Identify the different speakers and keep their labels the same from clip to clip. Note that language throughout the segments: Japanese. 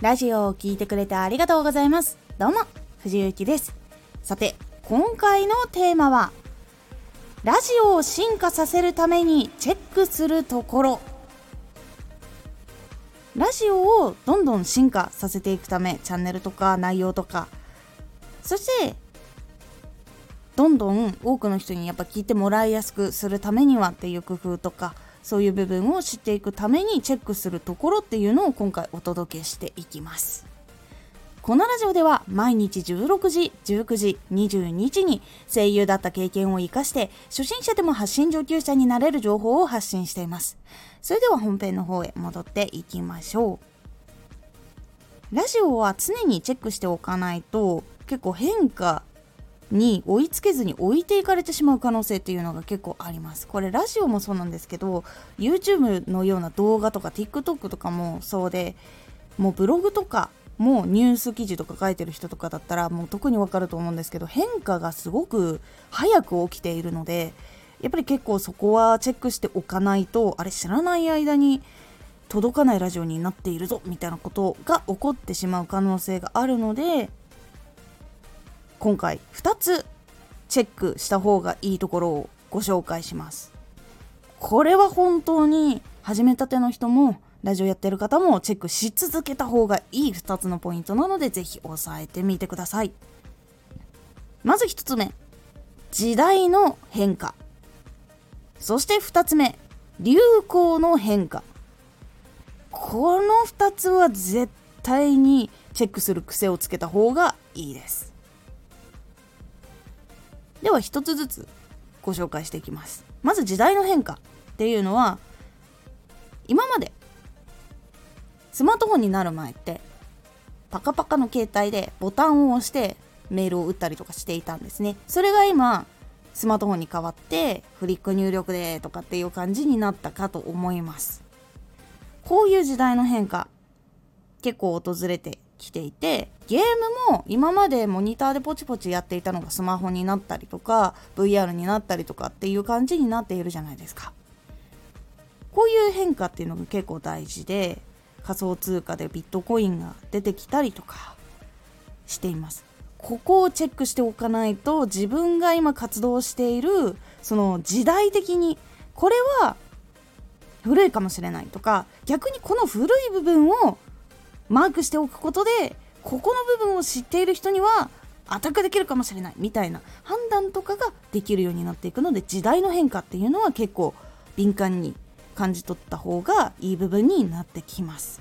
Speaker 1: ラジオを聴いてくれてありがとうございます。どうも、藤幸です。さて、今回のテーマは、ラジオを進化させるためにチェックするところ。ラジオをどんどん進化させていくため、チャンネルとか内容とか、そして、どんどん多くの人にやっぱ聞いてもらいやすくするためにはっていう工夫とか、そういう部分を知っていくためにチェックするところっていうのを今回お届けしていきますこのラジオでは毎日16時、19時、22時に声優だった経験を活かして初心者でも発信上級者になれる情報を発信しています。それでは本編の方へ戻っていきましょう。ラジオは常にチェックしておかないと結構変化に追いつけずに置いていかれてしまう可能性っていうのが結構あります。これラジオもそうなんですけど YouTube のような動画とか TikTok とかもそうでもうブログとかもうニュース記事とか書いてる人とかだったらもう特にわかると思うんですけど変化がすごく早く起きているのでやっぱり結構そこはチェックしておかないとあれ知らない間に届かないラジオになっているぞみたいなことが起こってしまう可能性があるので今回2つチェックした方がいいところをご紹介します。これは本当に始めたての人もラジオやってる方もチェックし続けた方がいい2つのポイントなのでぜひ押さえてみてください。まず1つ目時代の変化。そして2つ目流行の変化。この2つは絶対にチェックする癖をつけた方がいいです。では一つずつご紹介していきます。まず時代の変化っていうのは今までスマートフォンになる前ってパカパカの携帯でボタンを押してメールを打ったりとかしていたんですね。それが今スマートフォンに変わってフリック入力でとかっていう感じになったかと思います。こういう時代の変化結構訪れてきていてゲームも今までモニターでポチポチやっていたのがスマホになったりとか VR になったりとかっていう感じになっているじゃないですか。こういう変化っていうのが結構大事で仮想通貨でビットコインが出てきたりとかしています。ここをチェックしておかないと自分が今活動しているその時代的にこれは古いかもしれないとか逆にこの古い部分をマークしておくことでここの部分を知っている人にはアタックできるかもしれないみたいな判断とかができるようになっていくので時代の変化っていうのは結構敏感に感じ取った方がいい部分になってきます。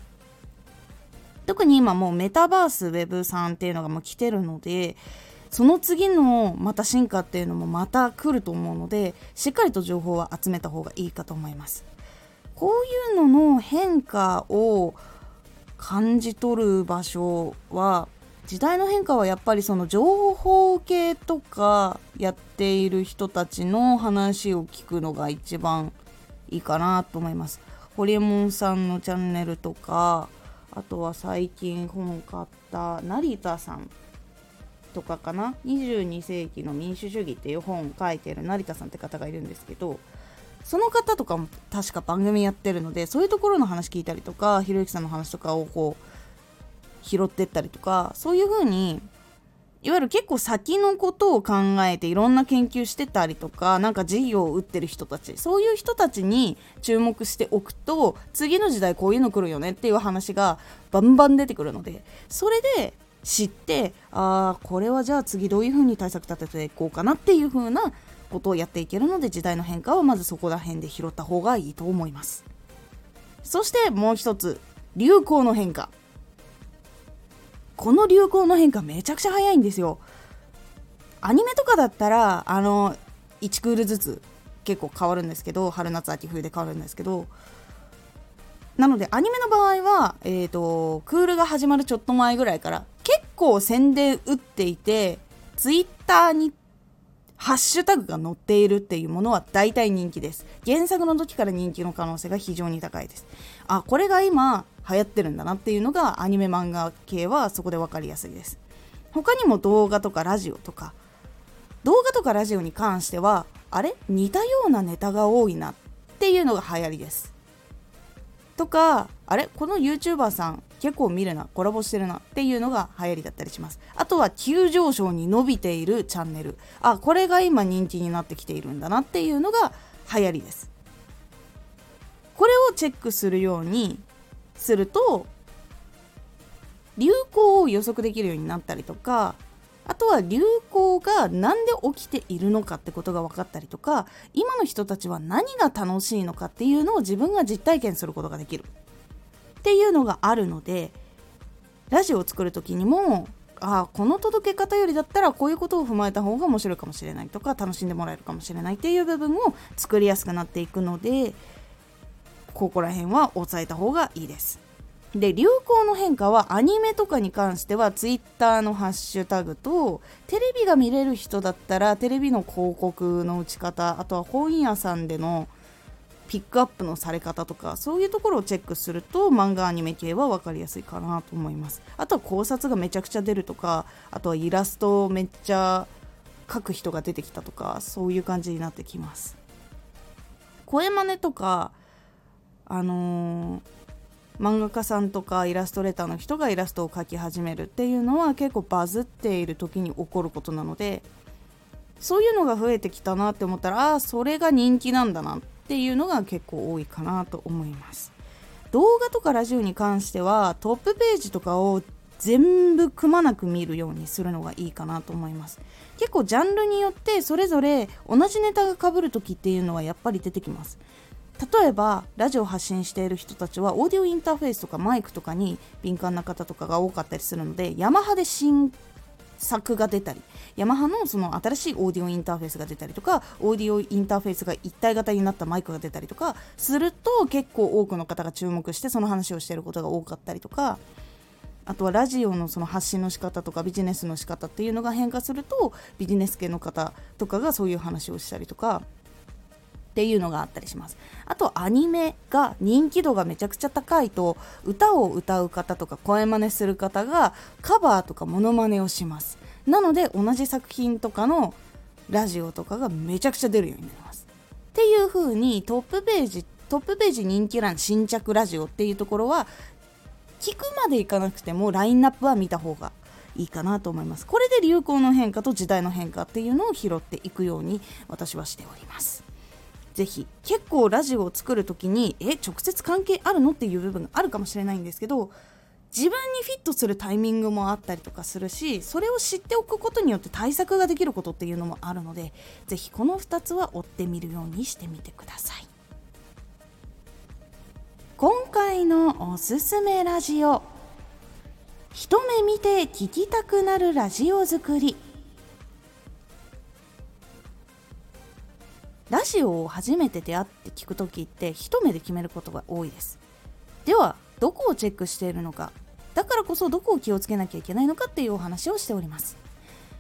Speaker 1: 特に今もうメタバース Web3 っていうのがもう来てるのでその次のまた進化っていうのもまた来ると思うのでしっかりと情報は集めた方がいいかと思います。こういうのの変化を感じ取る場所は時代の変化はやっぱりその情報系とかやっている人たちの話を聞くのが一番いいかなと思います。ホリエモンさんのチャンネルとかあとは最近本買った成田さんとかかな？22世紀の民主主義っていう本を書いてる成田さんって方がいるんですけどその方とかも確か番組やってるのでそういうところの話聞いたりとかひろゆきさんの話とかをこう拾ってったりとかそういう風にいわゆる結構先のことを考えていろんな研究してたりとかなんか事業を打ってる人たちそういう人たちに注目しておくと次の時代こういうの来るよねっていう話がバンバン出てくるのでそれで知ってああこれはじゃあ次どういう風に対策立てていこうかなっていう風なことをやっていけるので時代の変化はまずそこら辺で拾った方がいいと思います。そしてもう一つ流行の変化。この流行の変化めちゃくちゃ早いんですよ。アニメとかだったらあの1クールずつ結構変わるんですけど春夏秋冬で変わるんですけどなのでアニメの場合は、えーと、とクールが始まるちょっと前ぐらいから結構宣伝打っていてツイッターにハッシュタグが載っているっていうものは大体人気です。原作の時から人気の可能性が非常に高いです。あ、これが今流行ってるんだなっていうのがアニメ漫画系はそこで分かりやすいです。他にも動画とかラジオとか、動画とかラジオに関しては、あれ？似たようなネタが多いなっていうのが流行りです。とか、あれ？この YouTuber さん結構見るなコラボしてるなっていうのが流行りだったりします。あとは急上昇に伸びているチャンネル。あこれが今人気になってきているんだなっていうのが流行りです。これをチェックするようにすると流行を予測できるようになったりとかあとは流行が何で起きているのかってことが分かったりとか今の人たちは何が楽しいのかっていうのを自分が実体験することができる。っていうのがあるのでラジオを作る時にもあこの届け方よりだったらこういうことを踏まえた方が面白いかもしれないとか楽しんでもらえるかもしれないっていう部分を作りやすくなっていくのでここら辺は押さえた方がいいです。で流行の変化はアニメとかに関しては Twitter のハッシュタグとテレビが見れる人だったらテレビの広告の打ち方あとは本屋さんでのピックアップのされ方とかそういうところをチェックすると漫画アニメ系は分かりやすいかなと思います。あとは考察がめちゃくちゃ出るとかあとはイラストをめっちゃ描く人が出てきたとかそういう感じになってきます。声真似とかあのー漫画家さんとかイラストレーターの人がイラストを描き始めるっていうのは結構バズっている時に起こることなのでそういうのが増えてきたなって思ったらああそれが人気なんだな。っていうのが結構多いかなと思います。動画とかラジオに関してはトップページとかを全部くまなく見るようにするのがいいかなと思います。結構ジャンルによってそれぞれ同じネタがかぶる時っていうのはやっぱり出てきます。例えばラジオ発信している人たちはオーディオインターフェースとかマイクとかに敏感な方とかが多かったりするのでヤマハで新作が出たりヤマハのその新しいオーディオインターフェースが出たりとかオーディオインターフェースが一体型になったマイクが出たりとかすると結構多くの方が注目してその話をしていることが多かったりとかあとはラジオのその発信の仕方とかビジネスの仕方っていうのが変化するとビジネス系の方とかがそういう話をしたりとかっていうのがあったりします。あとアニメが人気度がめちゃくちゃ高いと歌を歌う方とか声真似する方がカバーとかモノマネをします。なので同じ作品とかのラジオとかがめちゃくちゃ出るようになります。っていう風にトップページトップページ人気欄新着ラジオっていうところは聞くまでいかなくてもラインナップは見た方がいいかなと思います。これで流行の変化と時代の変化っていうのを拾っていくように私はしております。ぜひ結構ラジオを作る時にえ直接関係あるのっていう部分があるかもしれないんですけど自分にフィットするタイミングもあったりとかするしそれを知っておくことによって対策ができることっていうのもあるのでぜひこの2つは追ってみるようにしてみてください。今回のおすすめラジオ。一目見て聞きたくなるラジオ作り。ラジオを初めて出会って聞く時って一目で決めることが多いです。ではどこをチェックしているのか。だからこそどこを気をつけなきゃいけないのかっていうお話をしております。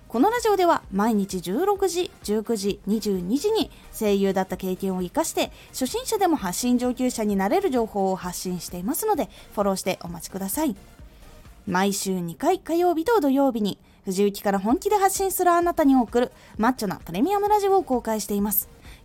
Speaker 1: このラジオでは毎日16時、19時、22時に声優だった経験を生かして初心者でも発信上級者になれる情報を発信していますのでフォローしてお待ちください。毎週2回火曜日と土曜日に藤雪から本気で発信するあなたに送るマッチョなプレミアムラジオを公開しています。